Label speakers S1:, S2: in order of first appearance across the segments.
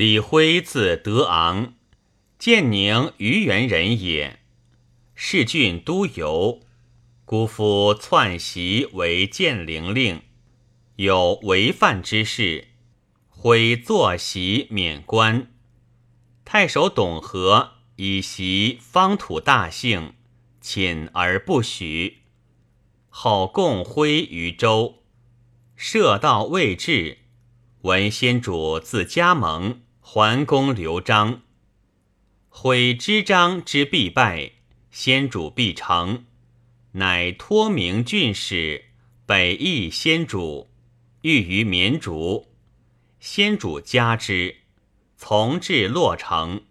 S1: 李辉字德昂，建宁虞源人也。仕郡都邮，姑父篡袭为建陵令，有违犯之事，恢坐席免官。太守董和以袭方土大姓，寝而不许。后共徽于州，射道未至，闻先主自加盟，桓公刘章。徽知章之必败。先主必成，乃托名郡使北邑先主，欲于绵竹。先主加之，从至洛城，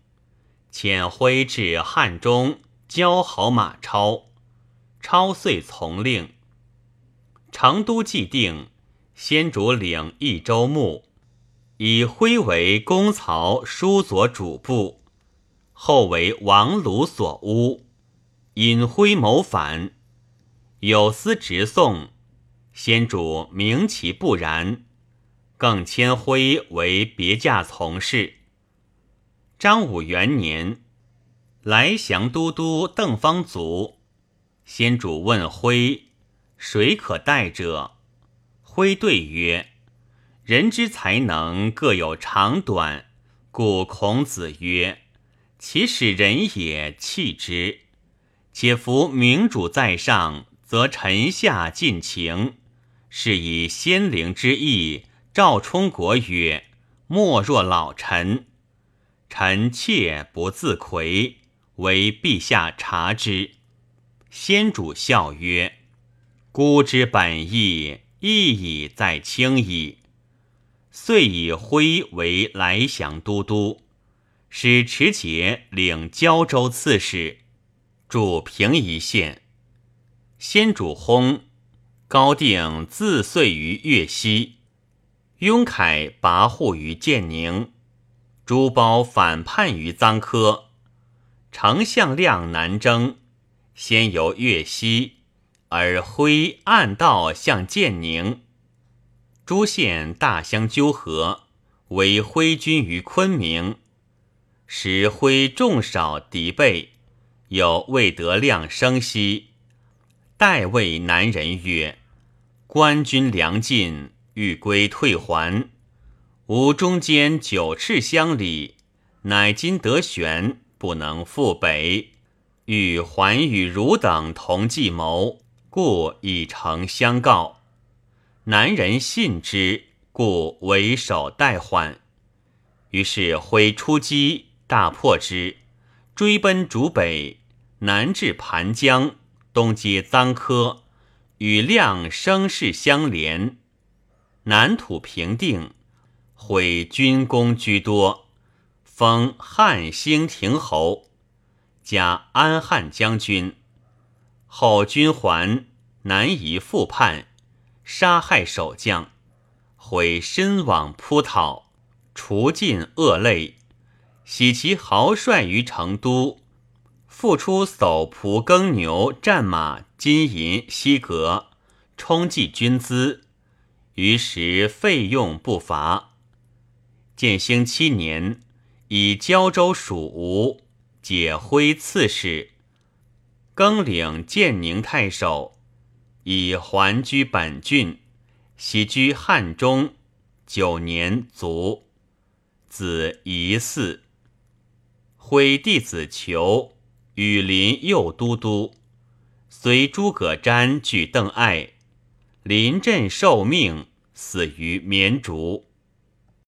S1: 遣徽至汉中，交好马超。超遂从令。成都既定，先主领益州牧，以徽为公曹书佐主簿，后为王鲁所诬。引徽谋反，有司直送，先主明其不然，更迁徽为别驾从事。张武元年，来降都督邓方卒，先主问徽：“谁可代者？”徽对曰：“人之才能各有长短，故孔子曰：‘其使人也，弃之。’”且夫明主在上，则臣下尽情。是以先灵之意，赵充国曰：“莫若老臣。”臣妾不自魁，为陛下察之。先主笑曰：“孤之本意，亦已在卿矣。”遂以徽为来降都督，使持节领胶州刺史。主平夷县，先主薨，高定自遂于越西，雍凯跋扈于建宁，朱褒反叛于臧科，丞相亮南征，先由越西，而徽暗道向建宁，诸县大相纠合，为徽军于昆明，使徽众少敌备。有未得亮生息，代谓南人曰：“官军粮尽，欲归退还。吾中间九尺相里，乃今得悬，不能复北。欲还与汝等同计谋，故以诚相告。南人信之，故为首待缓。于是挥出击，大破之，追奔逐北。”南至盘江，东接臧科，与亮声势相连。南土平定，毁军功居多，封汉兴亭侯，加安汉将军。后军还，南夷复叛，杀害守将，毁身往扑讨，除尽恶类，喜其豪帅于成都。复出叟仆耕牛战马金银西革，充计军资，于时费用不乏。建兴七年，以胶州属吴，解徽刺史，更领建宁太守，以还居本郡，徙居汉中九年卒。子疑嗣，徽弟子求。与林右都督，随诸葛瞻拒邓艾，临阵受命，死于绵竹。